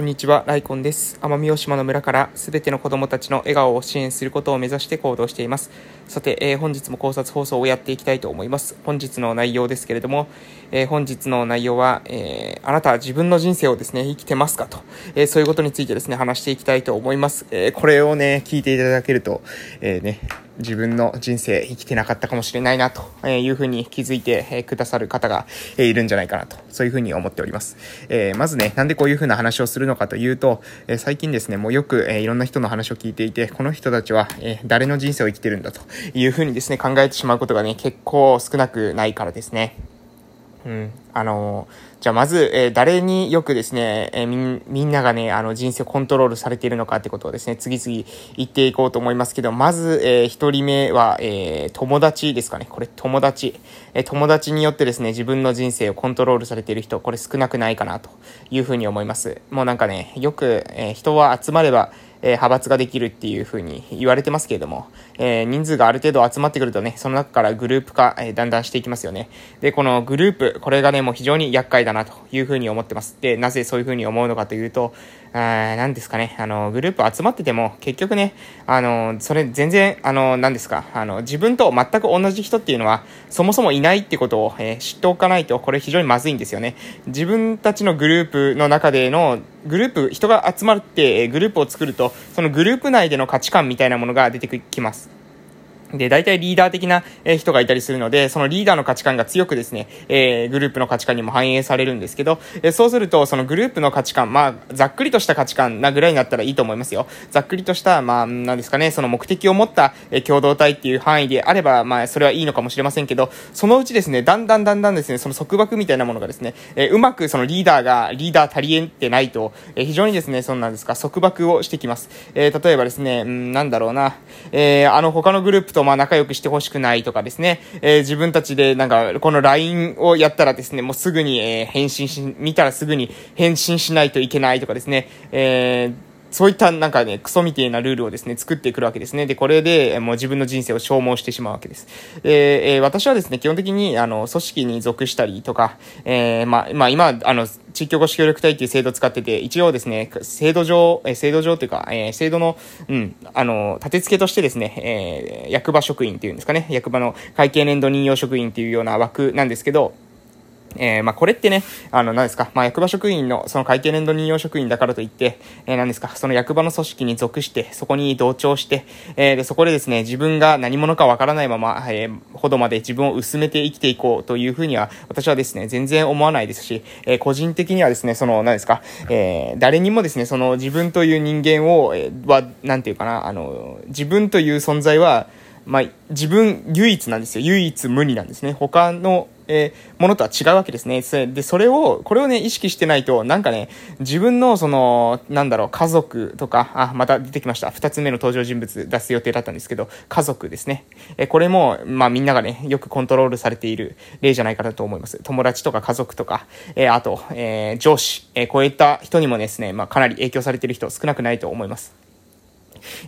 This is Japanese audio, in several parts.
こんにちは、ライコンです。奄美大島の村からすべての子どもたちの笑顔を支援することを目指して行動しています。さて、えー、本日も考察放送をやっていきたいと思います。本日の内容ですけれども、えー、本日の内容は、えー、あなたは自分の人生をですね、生きてますかと、えそういうことについてですね、話していきたいと思います。えこれをね、聞いていただけると、えね、自分の人生生きてなかったかもしれないなというふうに気づいてくださる方がいるんじゃないかなと、そういうふうに思っております。えまずね、なんでこういうふうな話をするのかというと、え最近ですね、もうよく、えいろんな人の話を聞いていて、この人たちは、え誰の人生を生きてるんだというふうにですね、考えてしまうことがね、結構少なくないからですね。うん。あのじゃあまず、えー、誰によくですね、えー、み、みんながね、あの、人生をコントロールされているのかってことをですね、次々言っていこうと思いますけど、まず、えー、一人目は、えー、友達ですかね。これ、友達。えー、友達によってですね、自分の人生をコントロールされている人、これ少なくないかなというふうに思います。もうなんかね、よく、えー、人は集まれば、え、派閥ができるっていうふうに言われてますけれども、え、人数がある程度集まってくるとね、その中からグループ化、え、だんだんしていきますよね。で、このグループ、これがね、もう非常に厄介だなというふうに思ってます。で、なぜそういうふうに思うのかというと、何ですかね、あの、グループ集まってても、結局ね、あの、それ全然、あの、何ですか、あの、自分と全く同じ人っていうのは、そもそもいないってことを、えー、知っておかないと、これ非常にまずいんですよね。自分たちのグループの中での、グループ、人が集まって、グループを作ると、そのグループ内での価値観みたいなものが出てきます。で、大体リーダー的な人がいたりするので、そのリーダーの価値観が強くですね、えー、グループの価値観にも反映されるんですけど、えそうすると、そのグループの価値観、まあ、ざっくりとした価値観なぐらいになったらいいと思いますよ。ざっくりとした、まあ、なんですかね、その目的を持った、え共同体っていう範囲であれば、まあ、それはいいのかもしれませんけど、そのうちですね、だんだんだんだんですね、その束縛みたいなものがですね、えうまくそのリーダーが、リーダー足りえってないと、え非常にですね、そんなんですか、束縛をしてきます。え例えばですね、うん、なんだろうな、えあの、他のグループととまあ仲良くしてほしくないとかですね、えー、自分たちでなんか、この LINE をやったらですね、もうすぐに、えー、返信し、見たらすぐに返信しないといけないとかですね、えーそういったなんかね、クソみてえなルールをですね、作ってくるわけですね。で、これでもう自分の人生を消耗してしまうわけです。で、えー、私はですね、基本的に、あの、組織に属したりとか、えー、まあ、まあ、今、あの、地域おこし協力隊っていう制度を使ってて、一応ですね、制度上、え制度上というか、えー、制度の、うん、あの、立て付けとしてですね、え、役場職員っていうんですかね、役場の会計年度任用職員っていうような枠なんですけど、えー、まあ、これってね、あの、何ですか、まあ、役場職員の、その会計年度任用職員だからといって、えー、何ですか、その役場の組織に属して、そこに同調して、えー、で、そこでですね、自分が何者かわからないまま、え、ほどまで自分を薄めて生きていこうというふうには、私はですね、全然思わないですし、え、個人的にはですね、その、何ですか、え、誰にもですね、その自分という人間を、え、は、なんていうかな、あの、自分という存在は、まあ、自分唯一なんですよ。唯一無二なんですね。他の、えー、ものとは違うわけですね。で、それを、これをね、意識してないと、なんかね、自分の、その、なんだろう、家族とか、あ、また出てきました。二つ目の登場人物出す予定だったんですけど、家族ですね。えー、これも、まあみんながね、よくコントロールされている例じゃないかなと思います。友達とか家族とか、えー、あと、え上司、えこういった人にもですね、まあかなり影響されている人少なくないと思います。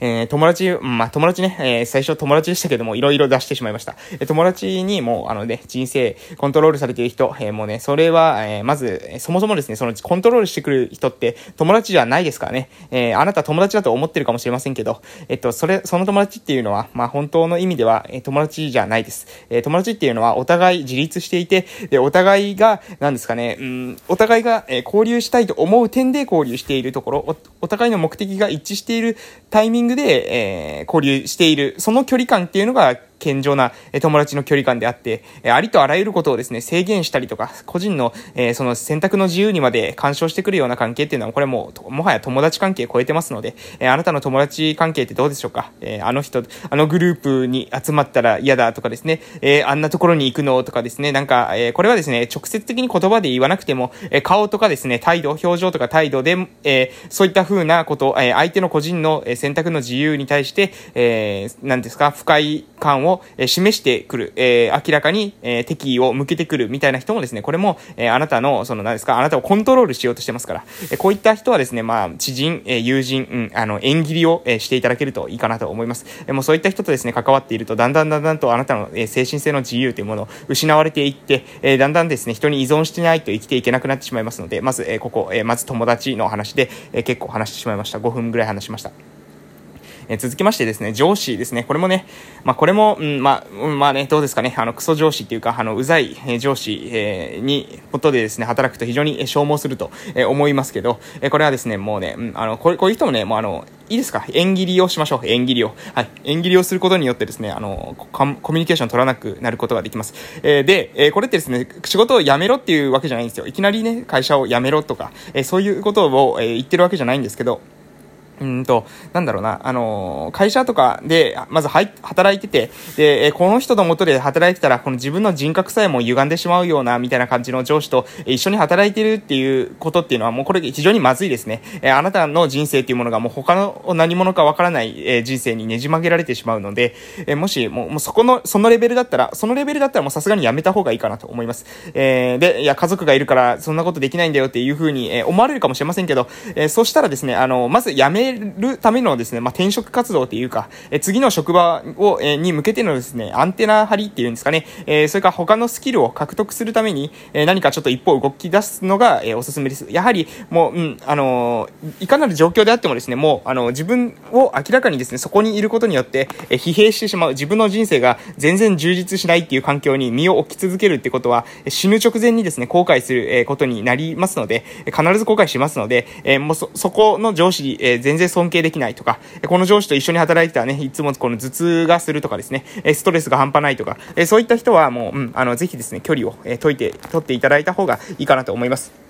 えー、友達、まあ、友達ね、えー、最初友達でしたけども、いろいろ出してしまいました。えー、友達にもう、あのね、人生コントロールされている人、えー、もうね、それは、えー、まず、そもそもですね、そのコントロールしてくる人って友達じゃないですからね。えー、あなた友達だと思ってるかもしれませんけど、えっと、それ、その友達っていうのは、まあ、本当の意味では、えー、友達じゃないです。えー、友達っていうのは、お互い自立していて、で、お互いが、なんですかね、うん、お互いが、えー、交流したいと思う点で交流しているところ、お、お互いの目的が一致しているタイタイミングで、えー、交流している、その距離感っていうのが健常な友達の距離感であって、ありとあらゆることをですね、制限したりとか、個人の、え、その選択の自由にまで干渉してくるような関係っていうのは、これもう、もはや友達関係超えてますので、え、あなたの友達関係ってどうでしょうか？え、あの人、あのグループに集まったら嫌だとかですね、えあんなところに行くのとかですね、なんか、えこれはですね、直接的に言葉で言わなくても、え顔とかですね、態度、表情とか態度で、えそういった風なこと、え相手の個人の選択の自由に対して、えー、何ですか、不快感を、え示してくる、え明らかに、え敵意を向けてくるみたいな人もですね、これも、えあなたの、その何ですか、あなたをコントロールしようとしてますから、えこういった人はですね、まあ、知人、え友人、うん、あの、縁切りを、えしていただけるといいかなと思います。えもうそういった人とですね、関わっていると、だんだんだんだんとあなたの、え精神性の自由というものを失われていって、えだんだんですね、人に依存してないと生きていけなくなってしまいますので、まず、えここ、えまず友達の話で、え結構話してしまいました。5分ぐらい話しました。え続きましてですね、上司ですね。これもね、まあ、これも、うん、まあ、うん、まあね、どうですかね、あの、クソ上司っていうか、あの、うざい、え上司、えー、に、ことでですね、働くと非常に消耗すると、え思いますけど、えこれはですね、もうね、うん、あの、こういう人もね、もうあの、いいですか？縁切りをしましょう。縁切りを。はい。縁切りをすることによってですね、あの、コミュニケーション取らなくなることができます。えー、で、えー、これってですね、仕事を辞めろっていうわけじゃないんですよ。いきなりね、会社を辞めろとか、えー、そういうことを、え、言ってるわけじゃないんですけど、うんと、なんだろうな、あの、会社とかで、まずはい、働いてて、で、この人のもとで働いてたら、この自分の人格さえも歪んでしまうような、みたいな感じの上司と一緒に働いてるっていうことっていうのは、もうこれ非常にまずいですね。えあなたの人生っていうものがもう他の何者かわからない、え人生にねじ曲げられてしまうので、えもし、もう、もうそこの、そのレベルだったら、そのレベルだったらもうさすがにやめた方がいいかなと思います。えー、で、いや、家族がいるからそんなことできないんだよっていうふうに、え思われるかもしれませんけど、えそしたらですね、あの、まず辞めるためのですね、まあ、転職活動っていうか、え次の職場を、えに向けてのですね、アンテナ張りっていうんですかね、えそれから他のスキルを獲得するために、え何かちょっと一歩動き出すのが、えおすすめです。やはり、もう、うん、あのいかなる状況であってもですね、もう、あの、自分を明らかにですね、そこにいることによって、え疲弊してしまう、自分の人生が全然充実しないっていう環境に身を置き続けるってことは、死ぬ直前にですね、後悔する、えことになりますので、必ず後悔しますので、えもうそ、そこの上司、え全然尊敬できないとか、この上司と一緒に働いてたらね、いつもこの頭痛がするとかですね、ストレスが半端ないとか、そういった人はもう、うん、あの、ぜひですね、距離を解いて、取っていただいた方がいいかなと思います。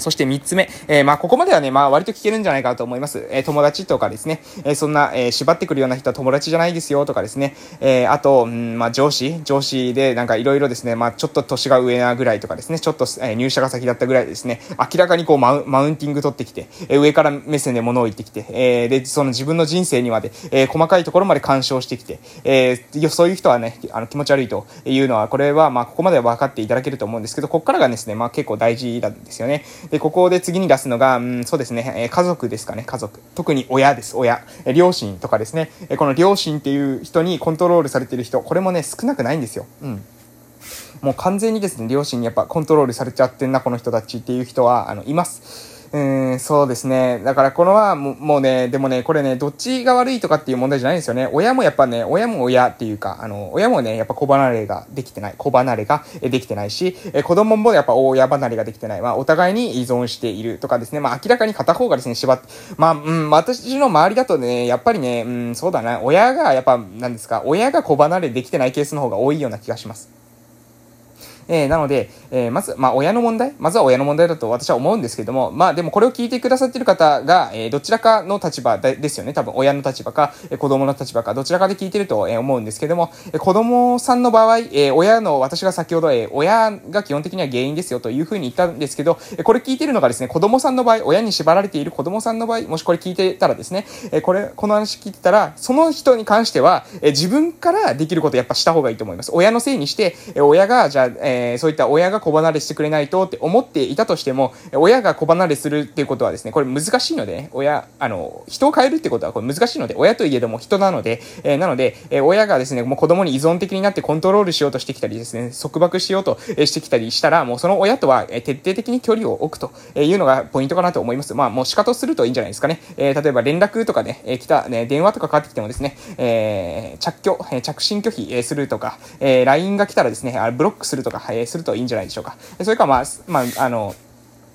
そして3つ目、えー、まあ、ここまではね、まあ、割と聞けるんじゃないかと思います。えー、友達とかですね、えー、そんな、え縛ってくるような人は友達じゃないですよとかですね、えあと、ん、まあ、上司、上司で、なんかいろいろですね、まあ、ちょっと年が上なぐらいとかですね、ちょっと、え入社が先だったぐらいですね、明らかにこうマウ、マウンティング取ってきて、え上から目線で物を言ってきて、えで、その自分の人生にまで、え細かいところまで干渉してきて、えそういう人はね、あの、気持ち悪いというのは、これは、まあ、ここまでは分かっていただけると思うんですけど、ここからがですね、まあ、結構大事なんですよね。で、ここで次に出すのが、うん、そうですね、え家族ですかね、家族。特に親です、親。え両親とかですね、えこの両親っていう人にコントロールされてる人、これもね、少なくないんですよ。うん。もう完全にですね、両親にやっぱコントロールされちゃってんな、この人たちっていう人は、あの、います。うん、そうですね。だからこのはももうね、でもね、これね、どっちが悪いとかっていう問題じゃないんですよね。親もやっぱね、親も親っていうか、あの、親もね、やっぱ子離れができてない。子離れができてないし、え子供もやっぱ親離れができてない。まあ、お互いに依存しているとかですね。まあ、明らかに片方がですね、縛って、まあ、うん、私の周りだとね、やっぱりね、うん、そうだな、親が、やっぱ、なんですか、親が子離れできてないケースの方が多いような気がします。えー、なので、えー、まず、まあ、親の問題？まずは親の問題だと私は思うんですけども、まあ、でもこれを聞いてくださっている方が、えー、どちらかの立場ですよね。多分、親の立場か、え子供の立場か、どちらかで聞いてると、え思うんですけども、え子供さんの場合、え親の、私が先ほど、え親が基本的には原因ですよというふうに言ったんですけど、えこれ聞いてるのがですね、子供さんの場合、親に縛られている子供さんの場合、もしこれ聞いてたらですね、えこれ、この話聞いてたら、その人に関しては、え自分からできることやっぱした方がいいと思います。親のせいにして、え親が、じゃあ、えそういった親が子離れしてくれないとって思っていたとしても、親が子離れするっていうことはですね、これ難しいので、ね、親、あの、人を変えるってことはこれ難しいので、親といえども人なので、えー、なので、えー、親がですね、もう子供に依存的になってコントロールしようとしてきたりですね、束縛しようとしてきたりしたら、もうその親とは徹底的に距離を置くというのがポイントかなと思います。まあ、もう仕方するといいんじゃないですかね。えー、例えば連絡とかね、えー、来た、ね、電話とかかかってきてもですね、えー、着拒、着信拒否、するとか、えー、LINE が来たらですね、あブロックするとか、えー、するといいんじゃないでしょうか。それかまあ、まあ、あの、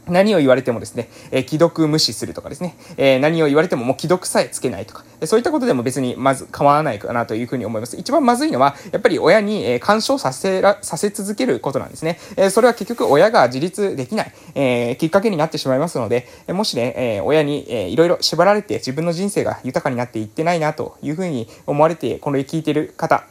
何を言われてもですね、えー、既読無視するとかですね、えー、何を言われてももう既読さえつけないとか、そういったことでも別にまず構わないかなというふうに思います。一番まずいのは、やっぱり親に、えー、干渉させら、させ続けることなんですね。え、それは結局親が自立できない、え、きっかけになってしまいますので、えもしね、え、親に、えー、いろいろ縛られて自分の人生が豊かになっていってないなというふうに思われて、この聞いてる方、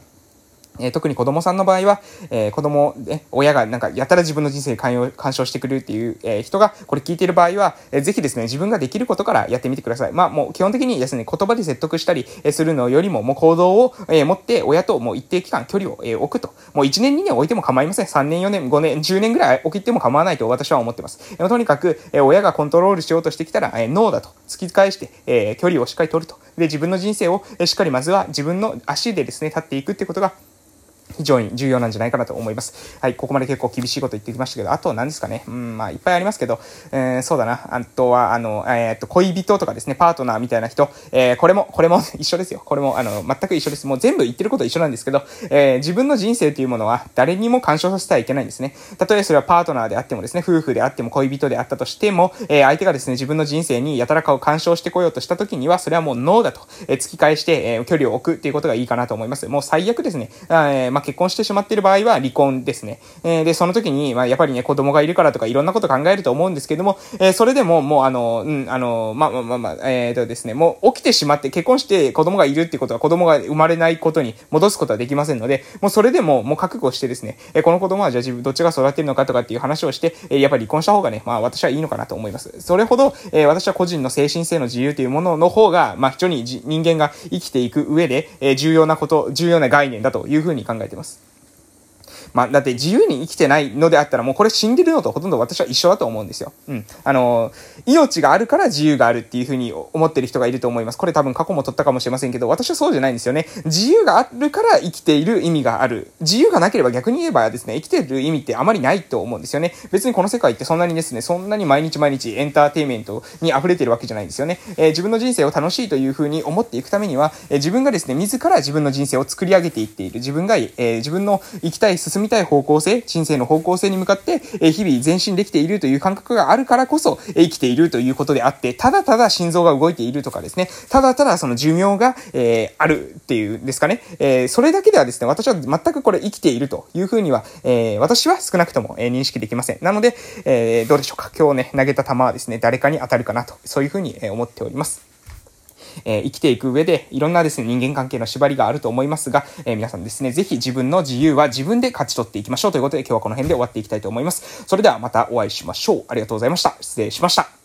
えー、特に子供さんの場合は、えー、子供、ね、親がなんかやたら自分の人生に関干渉してくれるっていう、えー、人がこれ聞いている場合は、えー、ぜひですね、自分ができることからやってみてください。まあもう基本的にですね、言葉で説得したりするのよりも、もう行動を、えー、持って親ともう一定期間距離を、えー、置くと。もう1年2年置いても構いません。3年4年5年10年ぐらい置いても構わないと私は思ってます。えー、とにかく、えー、親がコントロールしようとしてきたら、えー、ノーだと突き返して、えー、距離をしっかり取ると。で、自分の人生を、えー、しっかりまずは自分の足でですね、立っていくってことが非常に重要なんじゃないかなと思います。はい、ここまで結構厳しいこと言ってきましたけど、あと何ですかね。うん、まあ、いっぱいありますけど、えー、そうだな。あとは、あの、えー、っと、恋人とかですね、パートナーみたいな人、えー、これも、これも 一緒ですよ。これも、あの、全く一緒です。もう全部言ってること一緒なんですけど、えー、自分の人生というものは誰にも干渉させてはいけないんですね。たとえそれはパートナーであってもですね、夫婦であっても恋人であったとしても、えー、相手がですね、自分の人生にやたらかを干渉してこようとした時には、それはもうノーだと、えー、突き返して、えー、距離を置くっていうことがいいかなと思います。もう最悪ですね、あ、結婚してしまっている場合は離婚ですね。えー、で、その時に、まあ、やっぱりね、子供がいるからとかいろんなこと考えると思うんですけども、えー、それでも、もうあの、うん、あの、まあ、まあ、まあ、まあ、えー、とですね、もう起きてしまって、結婚して子供がいるってことは子供が生まれないことに戻すことはできませんので、もうそれでも、もう覚悟してですね、えー、この子供はじゃあ自分どっちが育てるのかとかっていう話をして、えー、やっぱり離婚した方がね、まあ私はいいのかなと思います。それほど、えー、私は個人の精神性の自由というものの方が、まあ非常に人間が生きていく上で、えー、重要なこと、重要な概念だというふうに考えています。まあ、だって自由に生きてないのであったらもうこれ死んでるのとほとんど私は一緒だと思うんですよ。うん。あの、命があるから自由があるっていうふうに思ってる人がいると思います。これ多分過去も取ったかもしれませんけど、私はそうじゃないんですよね。自由があるから生きている意味がある。自由がなければ逆に言えばですね、生きてる意味ってあまりないと思うんですよね。別にこの世界ってそんなにですね、そんなに毎日毎日エンターテイメントに溢れてるわけじゃないんですよね。えー、自分の人生を楽しいというふうに思っていくためには、えー、自分がですね、自ら自分の人生を作り上げていっている。自分が、えー、自分の生きたい、進みたい方向性、人生の方向性に向かって、え日々前進できているという感覚があるからこそ、え生きているということであって、ただただ心臓が動いているとかですね、ただただその寿命が、え、あるっていうんですかね、え、それだけではですね、私は全くこれ生きているというふうには、え、私は少なくとも、え認識できません。なので、えどうでしょうか。今日ね、投げた球はですね、誰かに当たるかなと、そういうふうに、思っております。えー、生きていく上で、いろんなですね、人間関係の縛りがあると思いますが、えー、皆さんですね、ぜひ自分の自由は自分で勝ち取っていきましょうということで、今日はこの辺で終わっていきたいと思います。それではまたお会いしましょう。ありがとうございました。失礼しました。